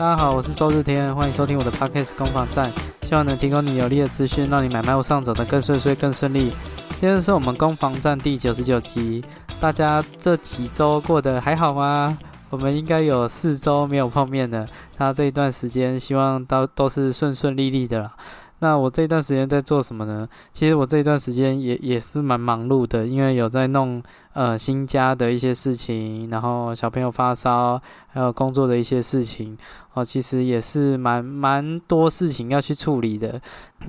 大家好，我是周日天，欢迎收听我的 Podcast 攻防战，希望能提供你有力的资讯，让你买卖路上走得更顺遂、更顺利。今天是我们攻防战第九十九集，大家这几周过得还好吗？我们应该有四周没有碰面了，那这一段时间希望都都是顺顺利利的啦。那我这一段时间在做什么呢？其实我这一段时间也也是蛮忙碌的，因为有在弄呃新家的一些事情，然后小朋友发烧，还有工作的一些事情，哦，其实也是蛮蛮多事情要去处理的。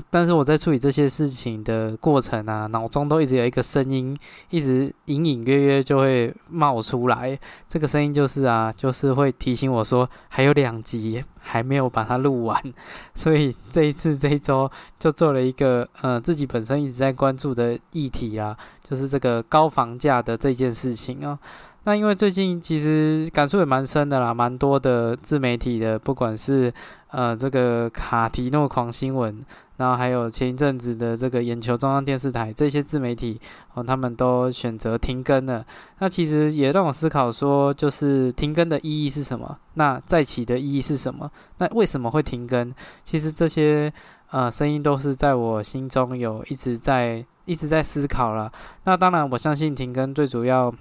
但是我在处理这些事情的过程啊，脑中都一直有一个声音，一直隐隐约约就会冒出来。这个声音就是啊，就是会提醒我说还有两集还没有把它录完。所以这一次这一周就做了一个呃自己本身一直在关注的议题啊，就是这个高房价的这件事情啊。那因为最近其实感触也蛮深的啦，蛮多的自媒体的，不管是呃这个卡提诺狂新闻，然后还有前一阵子的这个眼球中央电视台这些自媒体哦，他们都选择停更了。那其实也让我思考说，就是停更的意义是什么？那再起的意义是什么？那为什么会停更？其实这些呃声音都是在我心中有一直在一直在思考了。那当然，我相信停更最主要。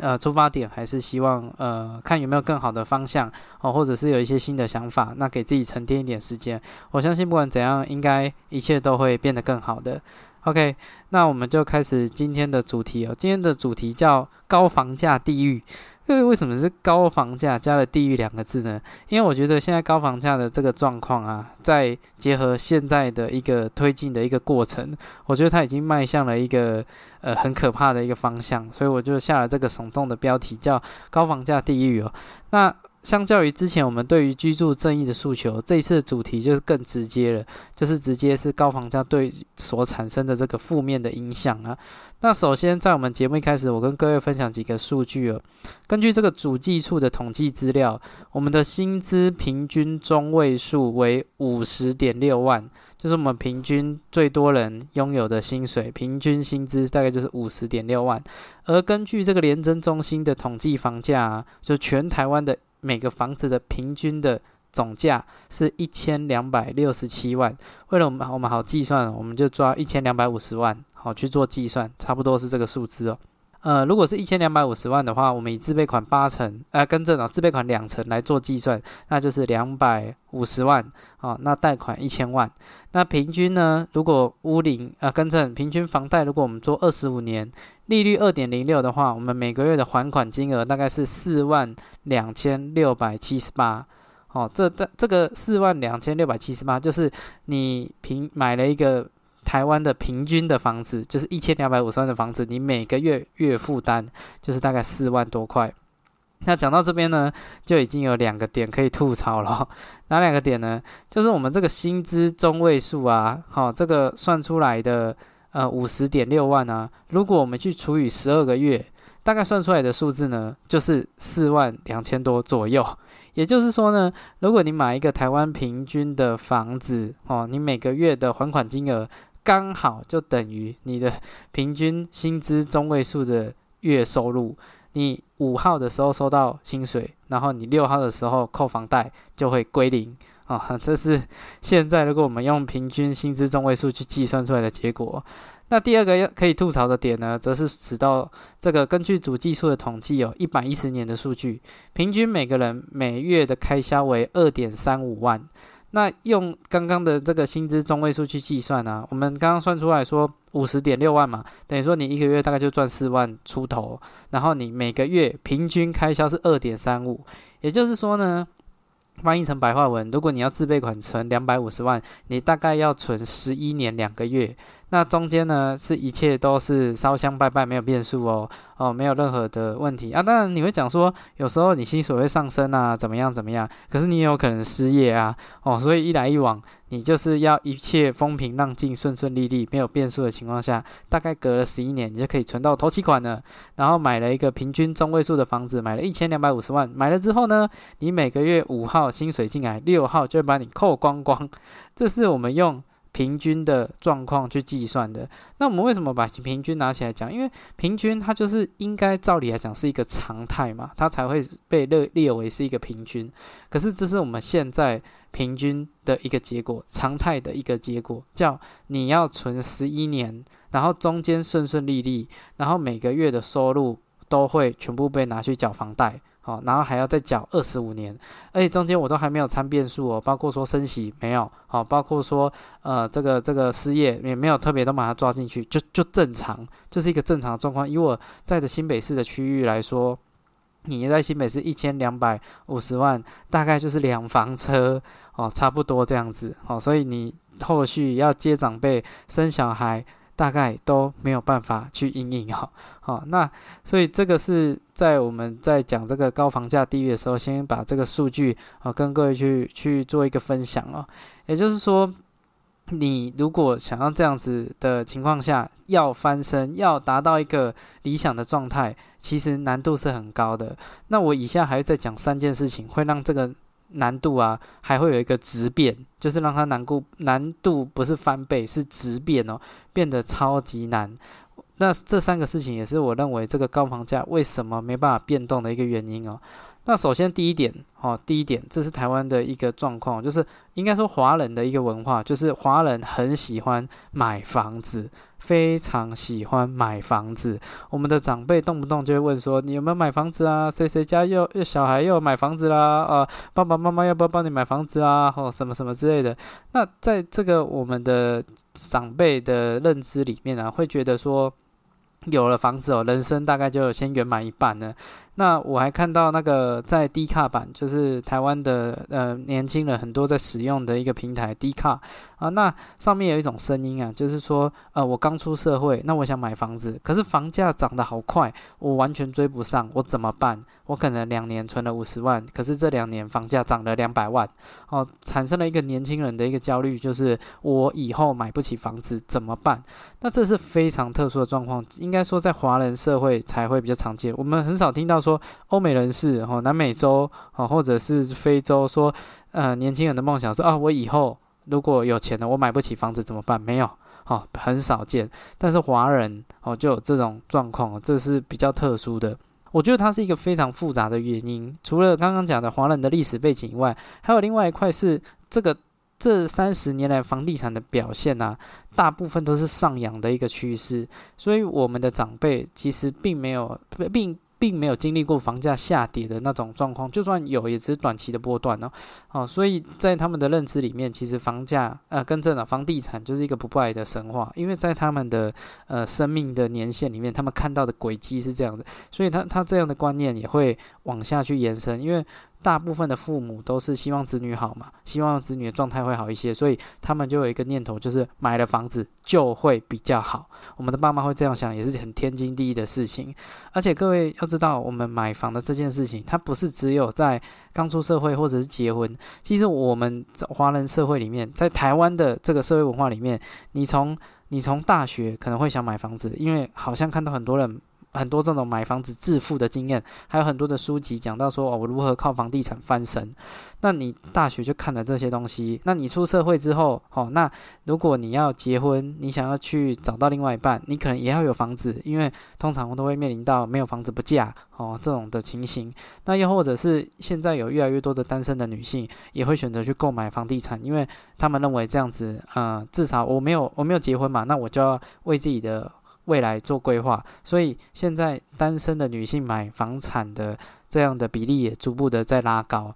呃，出发点还是希望呃，看有没有更好的方向哦，或者是有一些新的想法，那给自己沉淀一点时间。我相信不管怎样，应该一切都会变得更好的。OK，那我们就开始今天的主题哦。今天的主题叫高房价地狱。这个为什么是高房价加了地狱两个字呢？因为我觉得现在高房价的这个状况啊，再结合现在的一个推进的一个过程，我觉得它已经迈向了一个呃很可怕的一个方向，所以我就下了这个耸动的标题叫高房价地狱哦。那相较于之前我们对于居住正义的诉求，这一次的主题就是更直接了，就是直接是高房价对所产生的这个负面的影响啊。那首先在我们节目一开始，我跟各位分享几个数据哦。根据这个主计处的统计资料，我们的薪资平均中位数为五十点六万，就是我们平均最多人拥有的薪水，平均薪资大概就是五十点六万。而根据这个廉政中心的统计房价，就全台湾的。每个房子的平均的总价是一千两百六十七万。为了我们我们好计算，我们就抓一千两百五十万，好去做计算，差不多是这个数字哦。呃，如果是一千两百五十万的话，我们以自备款八成，呃，更正啊，自备款两成来做计算，那就是两百五十万，哦，那贷款一千万，那平均呢，如果屋龄，呃，更正，平均房贷，如果我们做二十五年，利率二点零六的话，我们每个月的还款金额大概是四万两千六百七十八，哦，这这这个四万两千六百七十八，就是你平买了一个。台湾的平均的房子就是一千两百五十万的房子，你每个月月负担就是大概四万多块。那讲到这边呢，就已经有两个点可以吐槽了。哪两个点呢？就是我们这个薪资中位数啊，好，这个算出来的呃五十点六万啊，如果我们去除以十二个月，大概算出来的数字呢，就是四万两千多左右。也就是说呢，如果你买一个台湾平均的房子哦，你每个月的还款金额。刚好就等于你的平均薪资中位数的月收入。你五号的时候收到薪水，然后你六号的时候扣房贷就会归零啊。这是现在如果我们用平均薪资中位数去计算出来的结果。那第二个要可以吐槽的点呢，则是指到这个根据主计处的统计，有一百一十年的数据，平均每个人每月的开销为二点三五万。那用刚刚的这个薪资中位数去计算呢？我们刚刚算出来说五十点六万嘛，等于说你一个月大概就赚四万出头，然后你每个月平均开销是二点三五，也就是说呢，翻译成白话文，如果你要自备款存两百五十万，你大概要存十一年两个月。那中间呢，是一切都是烧香拜拜，没有变数哦，哦，没有任何的问题啊。当然你会讲说，有时候你薪水会上升啊，怎么样怎么样？可是你也有可能失业啊，哦，所以一来一往，你就是要一切风平浪静、顺顺利利、没有变数的情况下，大概隔了十一年，你就可以存到头期款了。然后买了一个平均中位数的房子，买了一千两百五十万，买了之后呢，你每个月五号薪水进来，六号就会把你扣光光。这是我们用。平均的状况去计算的。那我们为什么把平均拿起来讲？因为平均它就是应该照理来讲是一个常态嘛，它才会被列列为是一个平均。可是这是我们现在平均的一个结果，常态的一个结果，叫你要存十一年，然后中间顺顺利利，然后每个月的收入都会全部被拿去缴房贷。好，然后还要再缴二十五年，而且中间我都还没有参变数哦，包括说升息没有，好，包括说呃这个这个失业也没有特别都把它抓进去，就就正常，就是一个正常的状况。以我在的新北市的区域来说，你在新北市一千两百五十万，大概就是两房车哦，差不多这样子，哦，所以你后续要接长辈、生小孩。大概都没有办法去应应哈，好，那所以这个是在我们在讲这个高房价地域的时候，先把这个数据啊跟各位去去做一个分享哦。也就是说，你如果想要这样子的情况下要翻身，要达到一个理想的状态，其实难度是很高的。那我以下还会再讲三件事情，会让这个。难度啊，还会有一个质变，就是让它难度难度不是翻倍，是质变哦，变得超级难。那这三个事情也是我认为这个高房价为什么没办法变动的一个原因哦。那首先第一点，哦，第一点，这是台湾的一个状况，就是应该说华人的一个文化，就是华人很喜欢买房子。非常喜欢买房子，我们的长辈动不动就会问说：“你有没有买房子啊？谁谁家又又小孩又买房子啦？啊，爸爸妈妈要不要帮你买房子啊？或什么什么之类的。”那在这个我们的长辈的认知里面啊，会觉得说，有了房子哦，人生大概就先圆满一半了。那我还看到那个在 D 卡版，就是台湾的呃年轻人很多在使用的一个平台 D 卡啊，那上面有一种声音啊，就是说呃我刚出社会，那我想买房子，可是房价涨得好快，我完全追不上，我怎么办？我可能两年存了五十万，可是这两年房价涨了两百万，哦，产生了一个年轻人的一个焦虑，就是我以后买不起房子怎么办？那这是非常特殊的状况，应该说在华人社会才会比较常见，我们很少听到说。说欧美人士哦，南美洲哦，或者是非洲，说呃，年轻人的梦想是啊，我以后如果有钱了，我买不起房子怎么办？没有，哦，很少见。但是华人哦，就有这种状况，这是比较特殊的。我觉得它是一个非常复杂的原因。除了刚刚讲的华人的历史背景以外，还有另外一块是这个这三十年来房地产的表现啊，大部分都是上扬的一个趋势。所以我们的长辈其实并没有并。并没有经历过房价下跌的那种状况，就算有，也只是短期的波段哦。哦，所以在他们的认知里面，其实房价呃，跟这了，房地产就是一个不败的神话，因为在他们的呃生命的年限里面，他们看到的轨迹是这样的，所以他他这样的观念也会往下去延伸，因为。大部分的父母都是希望子女好嘛，希望子女的状态会好一些，所以他们就有一个念头，就是买了房子就会比较好。我们的爸妈会这样想，也是很天经地义的事情。而且各位要知道，我们买房的这件事情，它不是只有在刚出社会或者是结婚。其实我们华人社会里面，在台湾的这个社会文化里面，你从你从大学可能会想买房子，因为好像看到很多人。很多这种买房子致富的经验，还有很多的书籍讲到说哦，我如何靠房地产翻身。那你大学就看了这些东西，那你出社会之后，哦，那如果你要结婚，你想要去找到另外一半，你可能也要有房子，因为通常我都会面临到没有房子不嫁哦这种的情形。那又或者是现在有越来越多的单身的女性也会选择去购买房地产，因为他们认为这样子，嗯，至少我没有我没有结婚嘛，那我就要为自己的。未来做规划，所以现在单身的女性买房产的这样的比例也逐步的在拉高。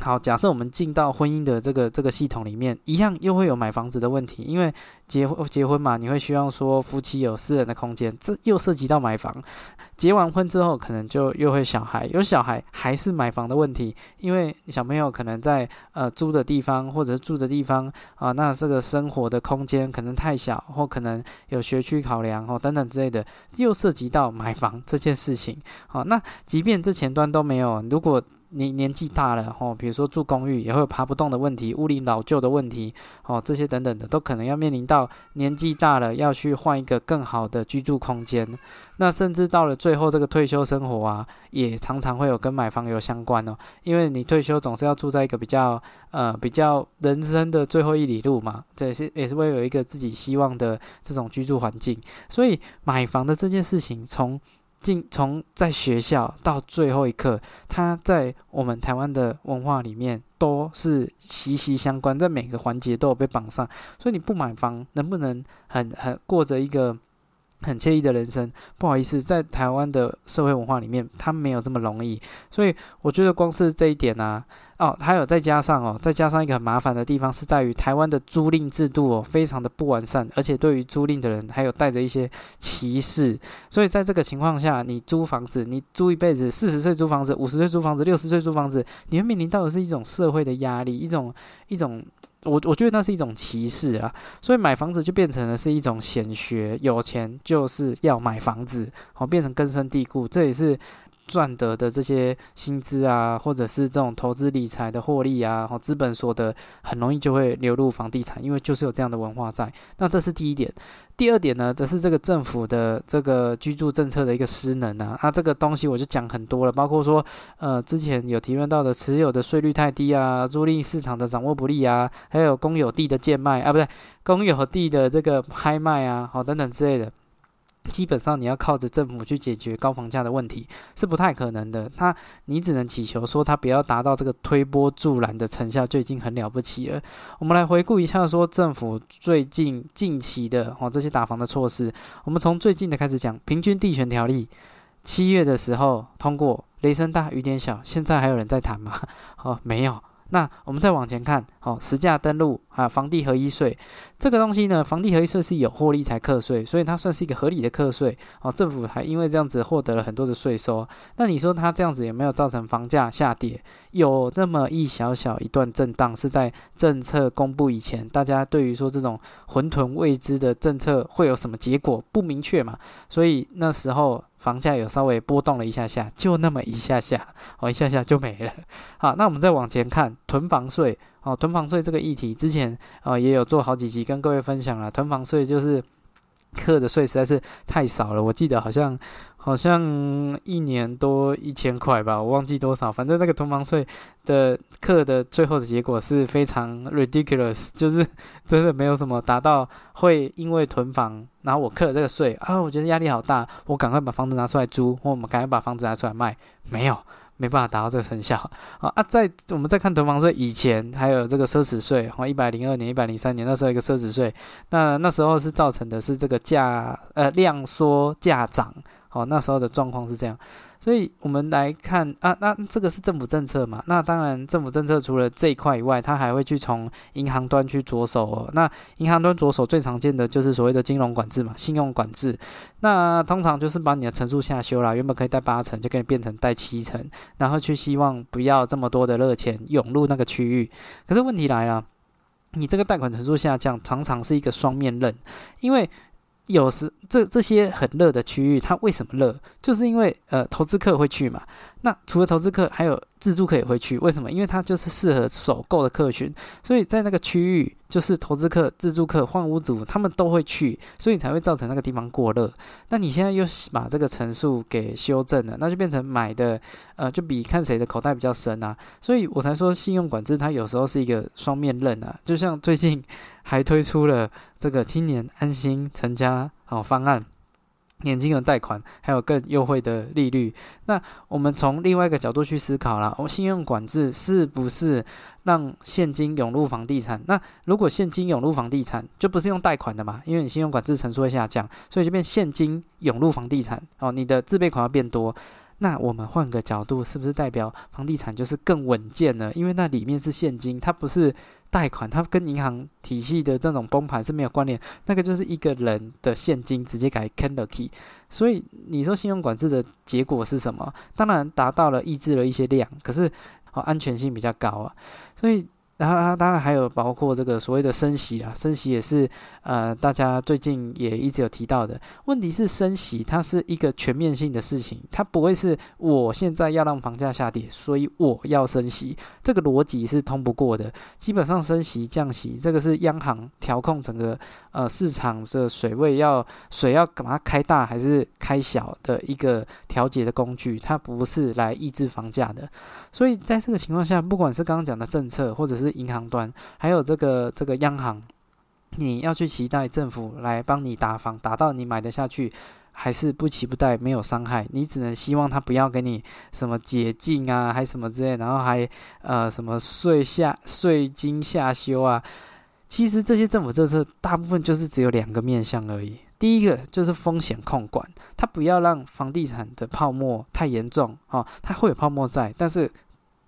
好，假设我们进到婚姻的这个这个系统里面，一样又会有买房子的问题，因为结婚结婚嘛，你会希望说夫妻有私人的空间，这又涉及到买房。结完婚之后，可能就又会小孩，有小孩还是买房的问题，因为小朋友可能在呃租的地方或者是住的地方啊，那这个生活的空间可能太小，或可能有学区考量哦等等之类的，又涉及到买房这件事情。好，那即便这前端都没有，如果你年纪大了哦，比如说住公寓也会有爬不动的问题，屋里老旧的问题哦，这些等等的都可能要面临到年纪大了要去换一个更好的居住空间。那甚至到了最后这个退休生活啊，也常常会有跟买房有相关哦，因为你退休总是要住在一个比较呃比较人生的最后一里路嘛，这也是也是会有一个自己希望的这种居住环境。所以买房的这件事情从进从在学校到最后一刻，他在我们台湾的文化里面都是息息相关，在每个环节都有被绑上。所以你不买房，能不能很很过着一个很惬意的人生？不好意思，在台湾的社会文化里面，它没有这么容易。所以我觉得光是这一点呢。哦，还有再加上哦，再加上一个很麻烦的地方是在于台湾的租赁制度哦，非常的不完善，而且对于租赁的人还有带着一些歧视，所以在这个情况下，你租房子，你租一辈子，四十岁租房子，五十岁租房子，六十岁租房子，你会面临到的是一种社会的压力，一种一种，我我觉得那是一种歧视啊，所以买房子就变成了是一种显学，有钱就是要买房子，好变成根深蒂固，这也是。赚得的这些薪资啊，或者是这种投资理财的获利啊，和资本所得，很容易就会流入房地产，因为就是有这样的文化在。那这是第一点。第二点呢，则是这个政府的这个居住政策的一个失能啊。那这个东西我就讲很多了，包括说，呃，之前有提论到的持有的税率太低啊，租赁市场的掌握不力啊，还有公有地的贱卖啊，不对，公有地的这个拍卖啊，好等等之类的。基本上你要靠着政府去解决高房价的问题是不太可能的。他你只能祈求说他不要达到这个推波助澜的成效就已经很了不起了。我们来回顾一下说政府最近近期的哦这些打房的措施。我们从最近的开始讲，平均地权条例，七月的时候通过，雷声大雨点小，现在还有人在谈吗？哦，没有。那我们再往前看，好，实价登录啊，房地合一税这个东西呢，房地合一税是有获利才课税，所以它算是一个合理的课税。哦，政府还因为这样子获得了很多的税收。那你说它这样子有没有造成房价下跌？有那么一小小一段震荡，是在政策公布以前，大家对于说这种混沌未知的政策会有什么结果不明确嘛？所以那时候。房价有稍微波动了一下下，就那么一下下，哦，一下下就没了。好，那我们再往前看囤房税，哦，囤房税这个议题之前，哦，也有做好几集跟各位分享了。囤房税就是课的税实在是太少了，我记得好像。好像一年多一千块吧，我忘记多少。反正那个囤房税的课的最后的结果是非常 ridiculous，就是真的没有什么达到会因为囤房，然后我课了这个税啊，我觉得压力好大，我赶快把房子拿出来租，或我们赶快把房子拿出来卖，没有，没办法达到这个成效。啊啊，在我们在看囤房税以前，还有这个奢侈税，哦，一百零二年、一百零三年那时候一个奢侈税，那那时候是造成的是这个价呃量缩价涨。好，那时候的状况是这样，所以我们来看啊，那这个是政府政策嘛？那当然，政府政策除了这一块以外，它还会去从银行端去着手。哦。那银行端着手最常见的就是所谓的金融管制嘛，信用管制。那通常就是把你的层数下修了，原本可以贷八成，就给你变成贷七成，然后去希望不要这么多的热钱涌入那个区域。可是问题来了，你这个贷款层数下降，常常是一个双面刃，因为。有时这这些很热的区域，它为什么热？就是因为呃投资客会去嘛。那除了投资客，还有自住客也会去。为什么？因为它就是适合首购的客群，所以在那个区域，就是投资客、自住客、换屋主，他们都会去，所以才会造成那个地方过热。那你现在又把这个层数给修正了，那就变成买的呃，就比看谁的口袋比较深啊。所以我才说信用管制它有时候是一个双面刃啊。就像最近还推出了这个青年安心成家好方案。年轻人贷款还有更优惠的利率，那我们从另外一个角度去思考了，我信用管制是不是让现金涌入房地产？那如果现金涌入房地产，就不是用贷款的嘛？因为你信用管制层数会下降，所以就变现金涌入房地产哦，你的自备款要变多。那我们换个角度，是不是代表房地产就是更稳健呢？因为那里面是现金，它不是。贷款，它跟银行体系的这种崩盘是没有关联，那个就是一个人的现金直接改 c a n d l key，所以你说信用管制的结果是什么？当然达到了抑制了一些量，可是哦安全性比较高啊，所以然后它当然还有包括这个所谓的升息啊，升息也是呃大家最近也一直有提到的。问题是升息它是一个全面性的事情，它不会是我现在要让房价下跌，所以我要升息，这个逻辑是通不过的。基本上升息降息，这个是央行调控整个呃市场的水位要水要把它开大还是开小的一个调节的工具，它不是来抑制房价的。所以在这个情况下，不管是刚刚讲的政策，或者是银行端，还有这个这个央行，你要去期待政府来帮你打房，打到你买得下去，还是不期不待，没有伤害。你只能希望他不要给你什么解禁啊，还什么之类，然后还呃什么税下税金下修啊。其实这些政府政策大部分就是只有两个面向而已。第一个就是风险控管，它不要让房地产的泡沫太严重哦，它会有泡沫在，但是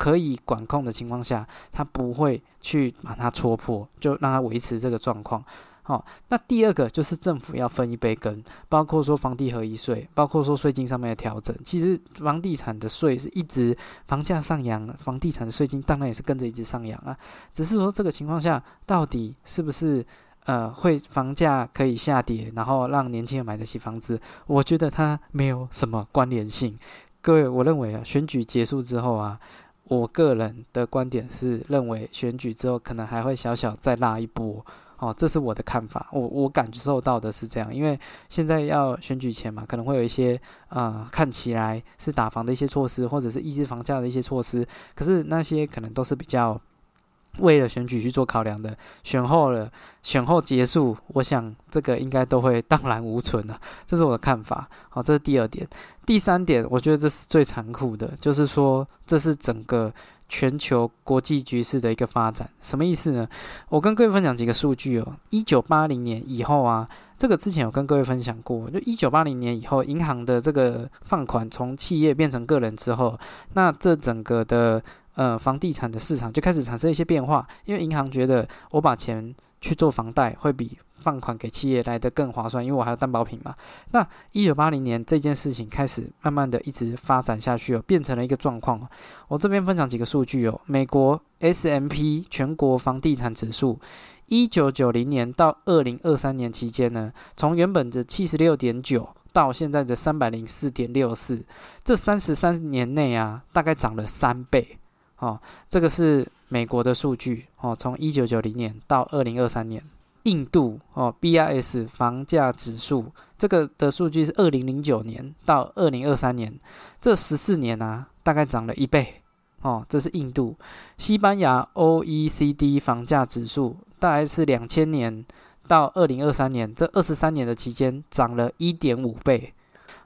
可以管控的情况下，它不会去把它戳破，就让它维持这个状况。好，那第二个就是政府要分一杯羹，包括说房地合一税，包括说税金上面的调整。其实房地产的税是一直房价上扬，房地产的税金当然也是跟着一直上扬啊。只是说这个情况下，到底是不是？呃，会房价可以下跌，然后让年轻人买得起房子，我觉得它没有什么关联性。各位，我认为啊，选举结束之后啊，我个人的观点是认为选举之后可能还会小小再拉一波，哦，这是我的看法。我我感受到的是这样，因为现在要选举前嘛，可能会有一些啊看起来是打房的一些措施，或者是抑制房价的一些措施，可是那些可能都是比较。为了选举去做考量的，选后了，选后结束，我想这个应该都会荡然无存了，这是我的看法。好，这是第二点。第三点，我觉得这是最残酷的，就是说这是整个全球国际局势的一个发展。什么意思呢？我跟各位分享几个数据哦。一九八零年以后啊，这个之前有跟各位分享过，就一九八零年以后，银行的这个放款从企业变成个人之后，那这整个的。呃，房地产的市场就开始产生一些变化，因为银行觉得我把钱去做房贷会比放款给企业来的更划算，因为我还有担保品嘛。那一九八零年这件事情开始慢慢的一直发展下去哦，变成了一个状况。我这边分享几个数据哦，美国 S M P 全国房地产指数，一九九零年到二零二三年期间呢，从原本的七十六点九。到现在的三百零四点六四，这三十三年内啊，大概涨了三倍。哦，这个是美国的数据哦，从一九九零年到二零二三年，印度哦，BIS 房价指数这个的数据是二零零九年到二零二三年，这十四年啊，大概涨了一倍哦，这是印度。西班牙 OECD 房价指数大概是两千年到二零二三年这二十三年的期间涨了一点五倍。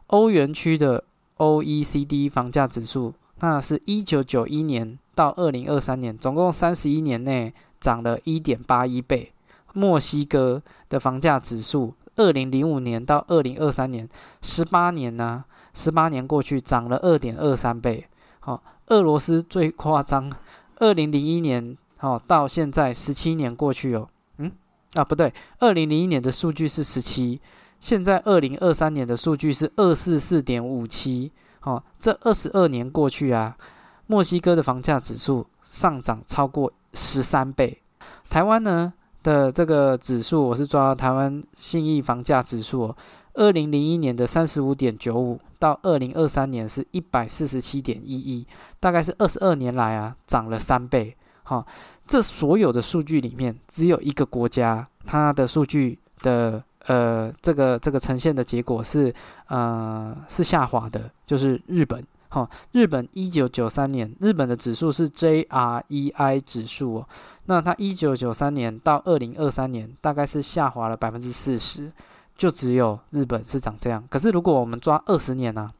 欧元区的 OECD 房价指数。那是一九九一年到二零二三年，总共三十一年内涨了一点八一倍。墨西哥的房价指数，二零零五年到二零二三年，十八年呢，十八年过去涨了二点二三倍。好，俄罗斯最夸张，二零零一年好到现在十七年过去哦，嗯啊不对，二零零一年的数据是十七，现在二零二三年的数据是二四四点五七。哦，这二十二年过去啊，墨西哥的房价指数上涨超过十三倍。台湾呢的这个指数，我是抓台湾信义房价指数，二零零一年的三十五点九五，到二零二三年是一百四十七点一一，大概是二十二年来啊涨了三倍。好，这所有的数据里面，只有一个国家，它的数据的。呃，这个这个呈现的结果是，呃，是下滑的，就是日本。哈，日本一九九三年，日本的指数是 JREI 指数哦。那它一九九三年到二零二三年，大概是下滑了百分之四十，就只有日本是长这样。可是如果我们抓二十年呢？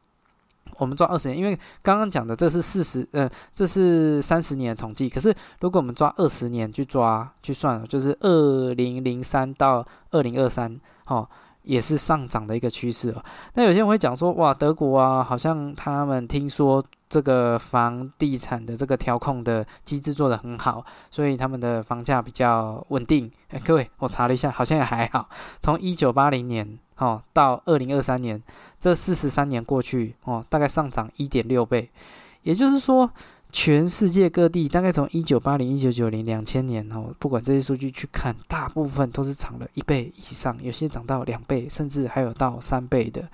我们抓二十年，因为刚刚讲的这是四十，呃，这是三十年的统计。可是如果我们抓二十年去抓去算，就是二零零三到二零二三，哦，也是上涨的一个趋势哦。那有些人会讲说，哇，德国啊，好像他们听说这个房地产的这个调控的机制做得很好，所以他们的房价比较稳定。哎，各位，我查了一下，好像也还好。从一九八零年，哦，到二零二三年。这四十三年过去哦，大概上涨一点六倍，也就是说，全世界各地，大概从一九八零、一九九零、两千年哦，不管这些数据去看，大部分都是涨了一倍以上，有些涨到两倍，甚至还有到三倍的。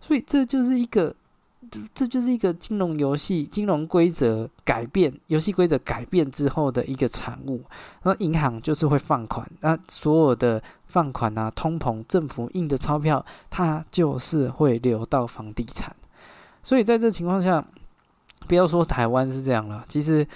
所以这就是一个，这就是一个金融游戏、金融规则改变、游戏规则改变之后的一个产物。那银行就是会放款，那所有的放款啊、通膨、政府印的钞票，它就是会流到房地产。所以在这情况下。不要说台湾是这样了，其实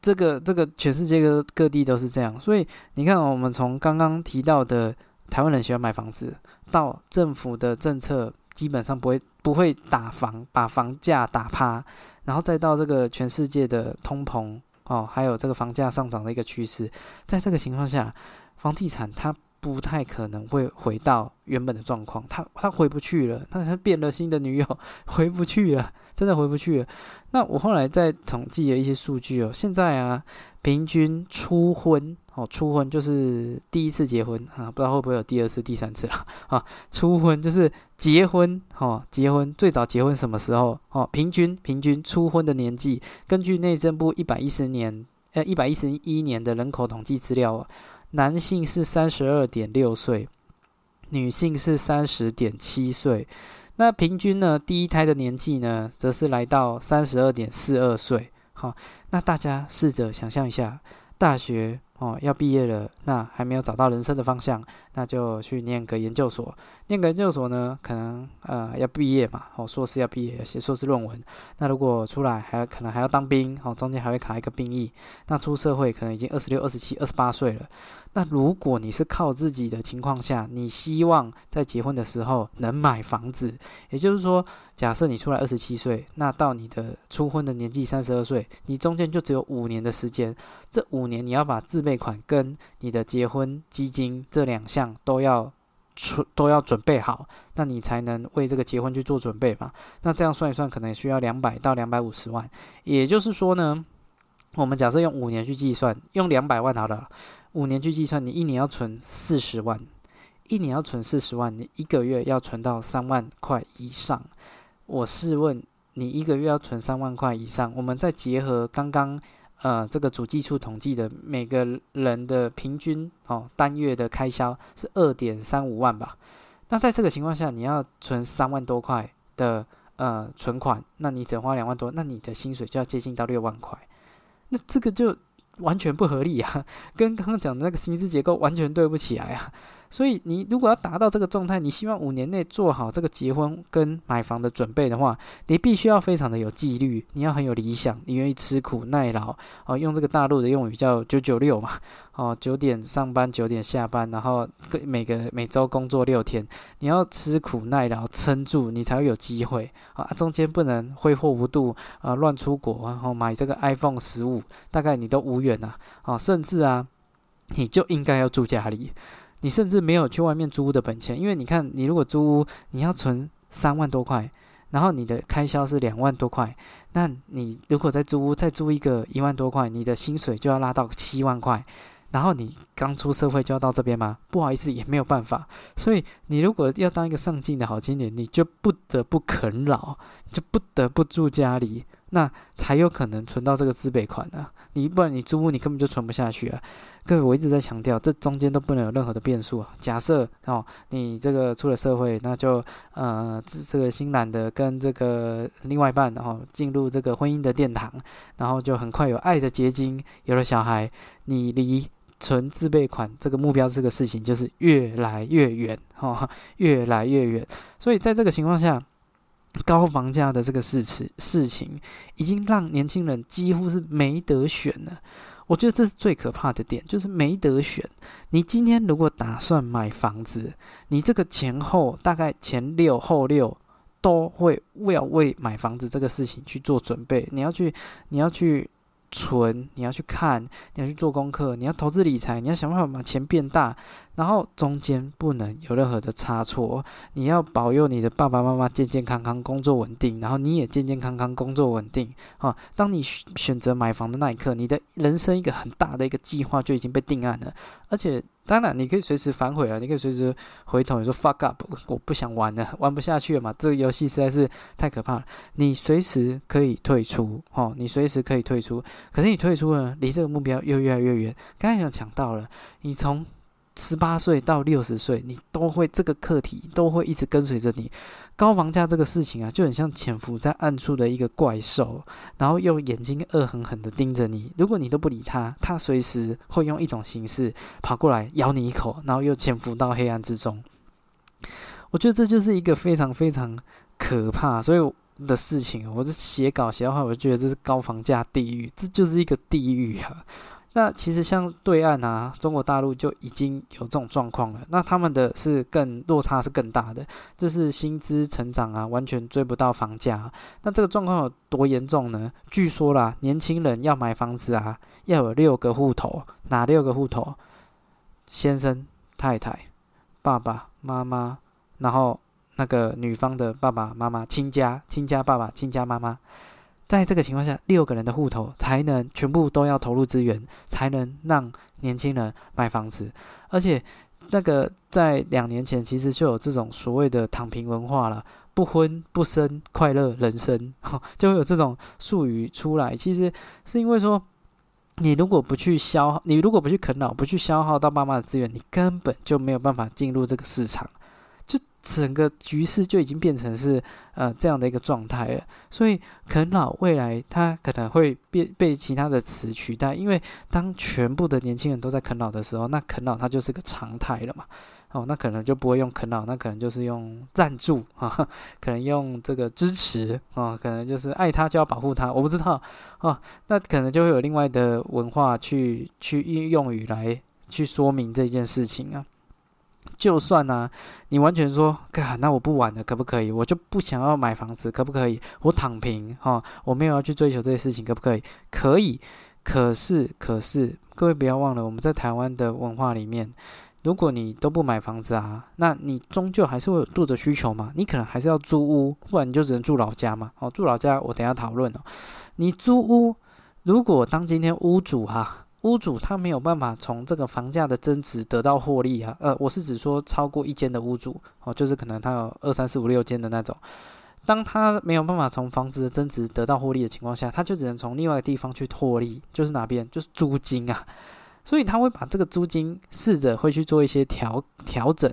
这个这个全世界各各地都是这样。所以你看，我们从刚刚提到的台湾人喜欢买房子，到政府的政策基本上不会不会打房，把房价打趴，然后再到这个全世界的通膨哦，还有这个房价上涨的一个趋势，在这个情况下，房地产它不太可能会回到原本的状况，他他回不去了，他他变了新的女友，回不去了。真的回不去了。那我后来在统计了一些数据哦，现在啊，平均初婚哦，初婚就是第一次结婚啊，不知道会不会有第二次、第三次了 啊？初婚就是结婚哦，结婚最早结婚什么时候哦？平均平均初婚的年纪，根据内政部一百一十年呃一百一十一年的人口统计资料啊，男性是三十二点六岁，女性是三十点七岁。那平均呢，第一胎的年纪呢，则是来到三十二点四二岁。好，那大家试着想象一下，大学哦要毕业了，那还没有找到人生的方向，那就去念个研究所。念个研究所呢，可能呃要毕业嘛，哦硕士要毕业，写硕士论文。那如果出来还可能还要当兵，哦中间还会卡一个兵役。那出社会可能已经二十六、二十七、二十八岁了。那如果你是靠自己的情况下，你希望在结婚的时候能买房子，也就是说，假设你出来二十七岁，那到你的初婚的年纪三十二岁，你中间就只有五年的时间。这五年你要把自备款跟你的结婚基金这两项都要出都要准备好，那你才能为这个结婚去做准备嘛。那这样算一算，可能需要两百到两百五十万。也就是说呢，我们假设用五年去计算，用两百万好了。五年去计算，你一年要存四十万，一年要存四十万，你一个月要存到三万块以上。我试问你，一个月要存三万块以上，我们再结合刚刚呃这个主计处统计的每个人的平均哦单月的开销是二点三五万吧？那在这个情况下，你要存三万多块的呃存款，那你只花两万多，那你的薪水就要接近到六万块，那这个就。完全不合理啊，跟刚刚讲的那个薪资结构完全对不起来啊。所以你如果要达到这个状态，你希望五年内做好这个结婚跟买房的准备的话，你必须要非常的有纪律，你要很有理想，你愿意吃苦耐劳哦。用这个大陆的用语叫“九九六”嘛，哦，九点上班，九点下班，然后每个每周工作六天，你要吃苦耐劳，撑住，你才会有机会啊。中间不能挥霍无度啊，乱出国，然后买这个 iPhone 十五，大概你都无缘呐啊，甚至啊，你就应该要住家里。你甚至没有去外面租屋的本钱，因为你看，你如果租屋，你要存三万多块，然后你的开销是两万多块，那你如果再租屋，再租一个一万多块，你的薪水就要拉到七万块，然后你刚出社会就要到这边吗？不好意思，也没有办法。所以你如果要当一个上进的好青年，你就不得不啃老，就不得不住家里，那才有可能存到这个资本款呢。你不然你租屋，你根本就存不下去啊。各位，我一直在强调，这中间都不能有任何的变数啊。假设哦，你这个出了社会，那就呃，这个新兰的跟这个另外一半，然后进入这个婚姻的殿堂，然后就很快有爱的结晶，有了小孩，你离存自备款这个目标这个事情就是越来越远，哈，越来越远。所以在这个情况下，高房价的这个事情事情，已经让年轻人几乎是没得选了。我觉得这是最可怕的点，就是没得选。你今天如果打算买房子，你这个前后大概前六后六都会为要为买房子这个事情去做准备。你要去，你要去。存，你要去看，你要去做功课，你要投资理财，你要想办法把钱变大，然后中间不能有任何的差错。你要保佑你的爸爸妈妈健健康康，工作稳定，然后你也健健康康，工作稳定。啊，当你选择买房的那一刻，你的人生一个很大的一个计划就已经被定案了。而且当然，你可以随时反悔啊，你可以随时回头，你说 fuck up，我不想玩了，玩不下去了嘛，这个游戏实在是太可怕了。你随时可以退出，哦，你随时可以退出。可是你退出了，离这个目标又越来越远。刚才有讲到了，你从十八岁到六十岁，你都会这个课题都会一直跟随着你。高房价这个事情啊，就很像潜伏在暗处的一个怪兽，然后用眼睛恶狠狠的盯着你。如果你都不理他，他随时会用一种形式跑过来咬你一口，然后又潜伏到黑暗之中。我觉得这就是一个非常非常可怕，所以的事情。我是写稿写的话，我就觉得这是高房价地狱，这就是一个地狱啊。那其实像对岸啊，中国大陆就已经有这种状况了。那他们的是更落差是更大的，这是薪资成长啊，完全追不到房价。那这个状况有多严重呢？据说啦，年轻人要买房子啊，要有六个户头，哪六个户头？先生、太太、爸爸妈妈，然后那个女方的爸爸妈妈，亲家、亲家爸爸、亲家妈妈。在这个情况下，六个人的户头才能全部都要投入资源，才能让年轻人买房子。而且，那个在两年前其实就有这种所谓的躺平文化了，不婚不生，快乐人生，就会有这种术语出来。其实是因为说，你如果不去消耗，你如果不去啃老，不去消耗到爸妈的资源，你根本就没有办法进入这个市场。整个局势就已经变成是呃这样的一个状态了，所以啃老未来它可能会变被其他的词取代，因为当全部的年轻人都在啃老的时候，那啃老它就是个常态了嘛。哦，那可能就不会用啃老，那可能就是用赞助啊，可能用这个支持啊，可能就是爱他就要保护他，我不知道哦，那可能就会有另外的文化去去应用语来去说明这件事情啊。就算呢，你完全说，那我不玩了，可不可以？我就不想要买房子，可不可以？我躺平哈，我没有要去追求这些事情，可不可以？可以。可是，可是，各位不要忘了，我们在台湾的文化里面，如果你都不买房子啊，那你终究还是会有住的需求嘛。你可能还是要租屋，不然你就只能住老家嘛。哦，住老家，我等下讨论哦。你租屋，如果当今天屋主哈。屋主他没有办法从这个房价的增值得到获利啊，呃，我是指说超过一间的屋主哦，就是可能他有二三四五六间的那种，当他没有办法从房子的增值得到获利的情况下，他就只能从另外的地方去获利，就是哪边，就是租金啊，所以他会把这个租金试着会去做一些调调整。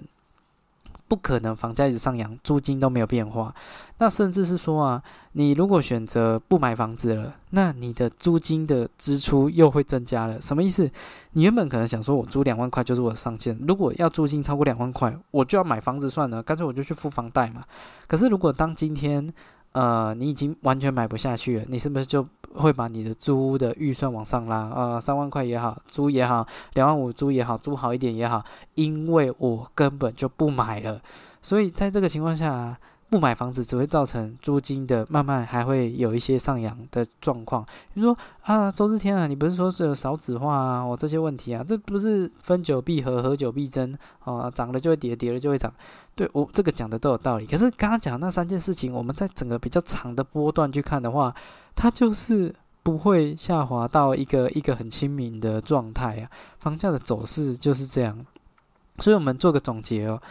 不可能，房价一直上扬，租金都没有变化。那甚至是说啊，你如果选择不买房子了，那你的租金的支出又会增加了。什么意思？你原本可能想说，我租两万块就是我的上限。如果要租金超过两万块，我就要买房子算了，干脆我就去付房贷嘛。可是如果当今天，呃，你已经完全买不下去了，你是不是就？会把你的租屋的预算往上拉，呃，三万块也好，租也好，两万五租也好，租好一点也好，因为我根本就不买了，所以在这个情况下，不买房子只会造成租金的慢慢还会有一些上扬的状况。比如说啊，周志天啊，你不是说这少子化啊，我这些问题啊，这不是分久必合，合久必争啊，涨了就会跌，跌了就会涨。对我这个讲的都有道理，可是刚刚讲那三件事情，我们在整个比较长的波段去看的话。它就是不会下滑到一个一个很亲民的状态啊，房价的走势就是这样，所以我们做个总结哦，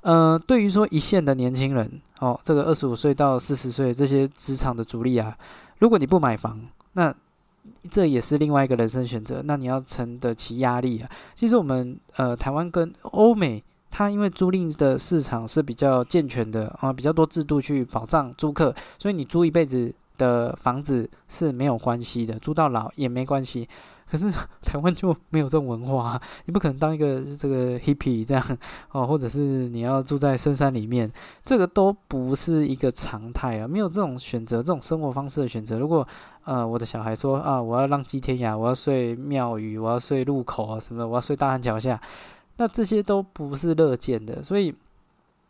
呃，对于说一线的年轻人哦，这个二十五岁到四十岁这些职场的主力啊，如果你不买房，那这也是另外一个人生选择，那你要承得起压力啊。其实我们呃台湾跟欧美，它因为租赁的市场是比较健全的啊，比较多制度去保障租客，所以你租一辈子。的房子是没有关系的，租到老也没关系。可是 台湾就没有这种文化，你不可能当一个这个 hippie 这样哦，或者是你要住在深山里面，这个都不是一个常态啊。没有这种选择，这种生活方式的选择。如果呃我的小孩说啊，我要浪迹天涯，我要睡庙宇，我要睡路口啊什么，我要睡大汉桥下，那这些都不是乐见的。所以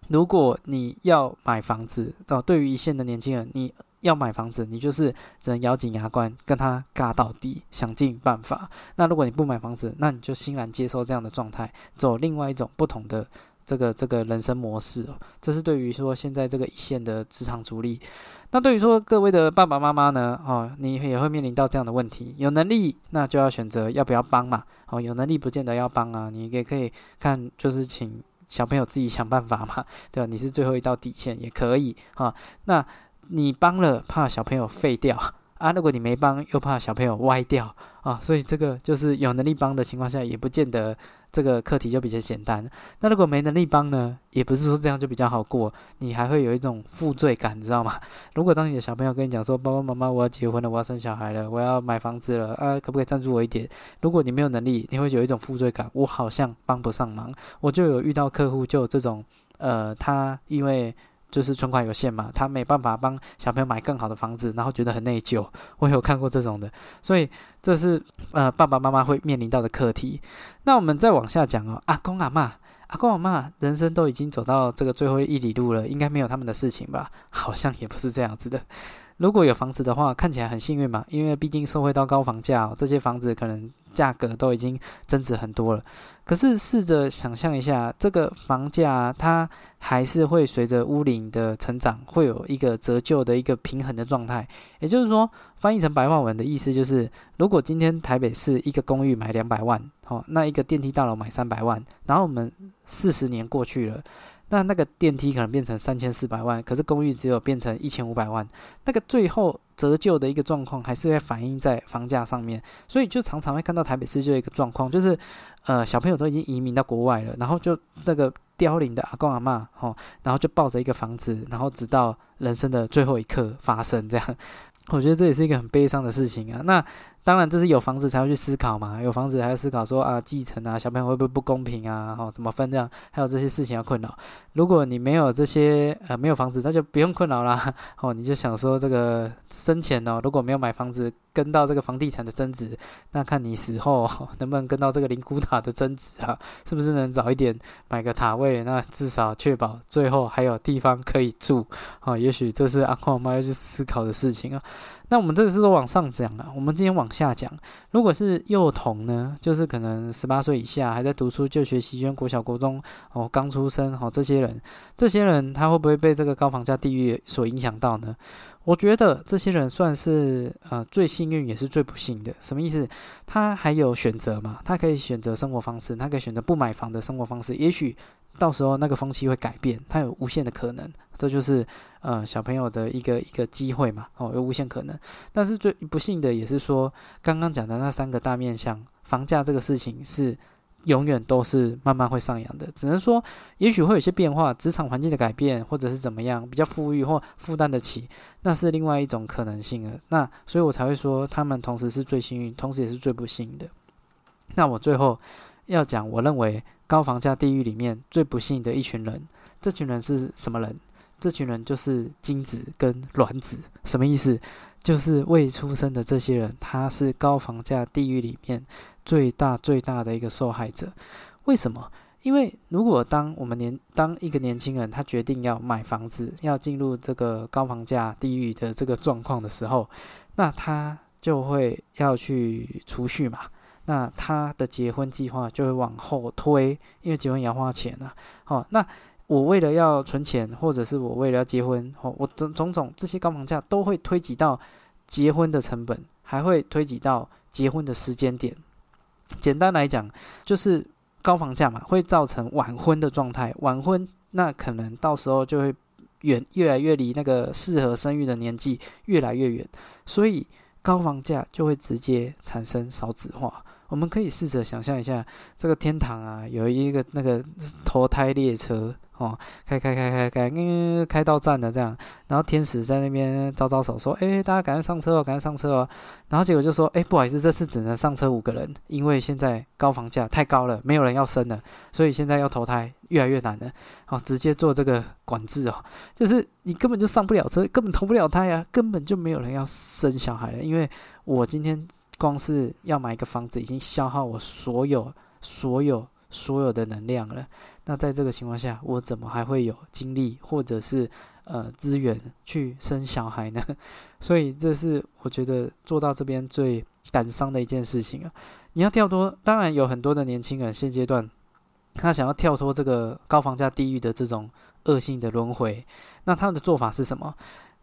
如果你要买房子哦，对于一线的年轻人，你。要买房子，你就是只能咬紧牙关跟他尬到底，想尽办法。那如果你不买房子，那你就欣然接受这样的状态，走另外一种不同的这个这个人生模式。这是对于说现在这个一线的职场主力。那对于说各位的爸爸妈妈呢，哦，你也会面临到这样的问题，有能力那就要选择要不要帮嘛，哦，有能力不见得要帮啊，你也可以看就是请小朋友自己想办法嘛，对吧？你是最后一道底线也可以啊，那你帮了怕小朋友废掉。啊，如果你没帮，又怕小朋友歪掉啊，所以这个就是有能力帮的情况下，也不见得这个课题就比较简单。那如果没能力帮呢，也不是说这样就比较好过，你还会有一种负罪感，知道吗？如果当你的小朋友跟你讲说：“爸爸妈妈，我要结婚了，我要生小孩了，我要买房子了，啊，可不可以赞助我一点？”如果你没有能力，你会有一种负罪感，我好像帮不上忙。我就有遇到客户，就有这种，呃，他因为。就是存款有限嘛，他没办法帮小朋友买更好的房子，然后觉得很内疚。我有看过这种的，所以这是呃爸爸妈妈会面临到的课题。那我们再往下讲哦，阿公阿妈，阿公阿妈人生都已经走到这个最后一里路了，应该没有他们的事情吧？好像也不是这样子的。如果有房子的话，看起来很幸运嘛，因为毕竟社会到高房价，这些房子可能价格都已经增值很多了。可是试着想象一下，这个房价它还是会随着屋龄的成长，会有一个折旧的一个平衡的状态。也就是说，翻译成白话文的意思就是，如果今天台北市一个公寓买两百万，哦，那一个电梯大楼买三百万，然后我们四十年过去了。那那个电梯可能变成三千四百万，可是公寓只有变成一千五百万，那个最后折旧的一个状况还是会反映在房价上面，所以就常常会看到台北市就一个状况，就是呃小朋友都已经移民到国外了，然后就这个凋零的阿公阿妈吼，然后就抱着一个房子，然后直到人生的最后一刻发生这样，我觉得这也是一个很悲伤的事情啊。那当然，这是有房子才会去思考嘛。有房子还要思考说啊，继承啊，小朋友会不会不公平啊？哦，怎么分这样？还有这些事情要困扰。如果你没有这些呃，没有房子，那就不用困扰啦。哦，你就想说这个生前哦，如果没有买房子，跟到这个房地产的增值，那看你死后 能不能跟到这个灵骨塔的增值啊？是不是能早一点买个塔位？那至少确保最后还有地方可以住啊。也许这是阿公阿妈要去思考的事情啊。那我们这个是都往上讲啊，我们今天往下讲。如果是幼童呢，就是可能十八岁以下还在读书就学习捐，国小、国中哦，刚出生哦，这些人，这些人他会不会被这个高房价地域所影响到呢？我觉得这些人算是呃最幸运，也是最不幸的。什么意思？他还有选择嘛？他可以选择生活方式，他可以选择不买房的生活方式。也许到时候那个风气会改变，它有无限的可能。这就是呃小朋友的一个一个机会嘛，哦，有无限可能。但是最不幸的也是说，刚刚讲的那三个大面向，房价这个事情是。永远都是慢慢会上扬的，只能说也许会有些变化，职场环境的改变，或者是怎么样，比较富裕或负担得起，那是另外一种可能性了。那所以我才会说，他们同时是最幸运，同时也是最不幸的。那我最后要讲，我认为高房价地狱里面最不幸的一群人，这群人是什么人？这群人就是精子跟卵子，什么意思？就是未出生的这些人，他是高房价地狱里面。最大最大的一个受害者，为什么？因为如果当我们年当一个年轻人他决定要买房子，要进入这个高房价地狱的这个状况的时候，那他就会要去储蓄嘛，那他的结婚计划就会往后推，因为结婚也要花钱啊。好，那我为了要存钱，或者是我为了要结婚，哦，我种种种这些高房价都会推挤到结婚的成本，还会推挤到结婚的时间点。简单来讲，就是高房价嘛，会造成晚婚的状态。晚婚，那可能到时候就会远越来越离那个适合生育的年纪越来越远，所以高房价就会直接产生少子化。我们可以试着想象一下，这个天堂啊，有一个那个投胎列车。哦，开开开开开，嗯，开到站了这样，然后天使在那边招招手说：“哎，大家赶快上车哦，赶快上车哦。”然后结果就说：“哎，不好意思，这次只能上车五个人，因为现在高房价太高了，没有人要生了，所以现在要投胎越来越难了。好，直接做这个管制哦，就是你根本就上不了车，根本投不了胎啊，根本就没有人要生小孩了。因为我今天光是要买一个房子，已经消耗我所有、所有、所有的能量了。”那在这个情况下，我怎么还会有精力或者是呃资源去生小孩呢？所以这是我觉得做到这边最感伤的一件事情啊！你要跳脱，当然有很多的年轻人现阶段他想要跳脱这个高房价地狱的这种恶性的轮回，那他的做法是什么？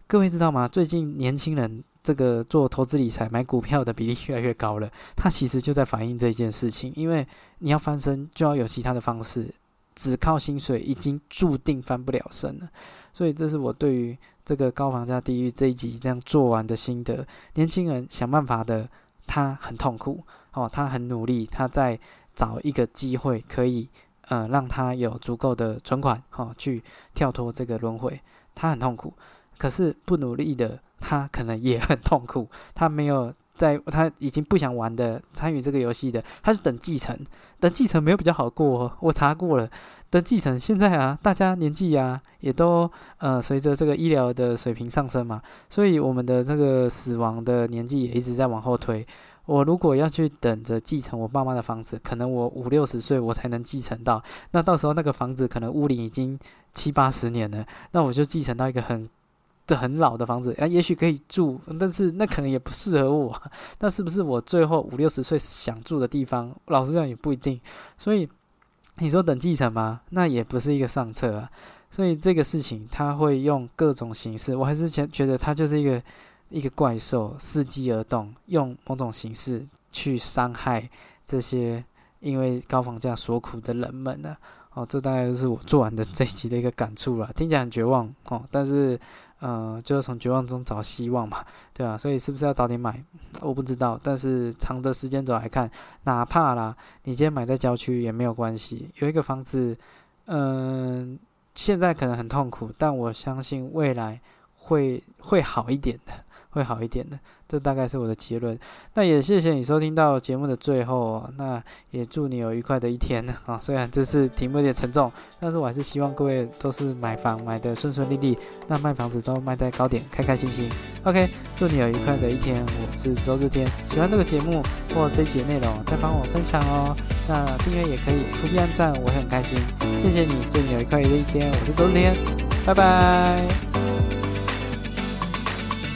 各位知道吗？最近年轻人这个做投资理财、买股票的比例越来越高了，它其实就在反映这件事情。因为你要翻身，就要有其他的方式，只靠薪水已经注定翻不了身了。所以，这是我对于这个高房价地狱这一集这样做完的心得。年轻人想办法的，他很痛苦哦，他很努力，他在找一个机会可以。呃，让他有足够的存款，哈，去跳脱这个轮回。他很痛苦，可是不努力的他可能也很痛苦。他没有在，他已经不想玩的参与这个游戏的，他是等继承，等继承没有比较好过。我查过了，等继承现在啊，大家年纪啊也都呃随着这个医疗的水平上升嘛，所以我们的这个死亡的年纪也一直在往后推。我如果要去等着继承我爸妈的房子，可能我五六十岁我才能继承到。那到时候那个房子可能屋龄已经七八十年了，那我就继承到一个很这很老的房子啊，也许可以住，但是那可能也不适合我。那是不是我最后五六十岁想住的地方？老实讲也不一定。所以你说等继承吗？那也不是一个上策啊。所以这个事情他会用各种形式，我还是觉觉得他就是一个。一个怪兽伺机而动，用某种形式去伤害这些因为高房价所苦的人们呢？哦，这大概就是我做完的这一集的一个感触了。听起来很绝望哦，但是，嗯，就是从绝望中找希望嘛，对啊？所以是不是要早点买？我不知道。但是长的时间轴来看，哪怕啦，你今天买在郊区也没有关系。有一个房子，嗯，现在可能很痛苦，但我相信未来会会好一点的。会好一点的，这大概是我的结论。那也谢谢你收听到节目的最后，那也祝你有愉快的一天啊！虽然这次题目有点沉重，但是我还是希望各位都是买房买的顺顺利利，那卖房子都卖在高点，开开心心。OK，祝你有愉快的一天。我是周日天，喜欢这个节目或这节内容，再帮我分享哦。那订阅也可以，出币按赞，我会很开心。谢谢你，祝你有愉快的一天。我是周日天，拜拜。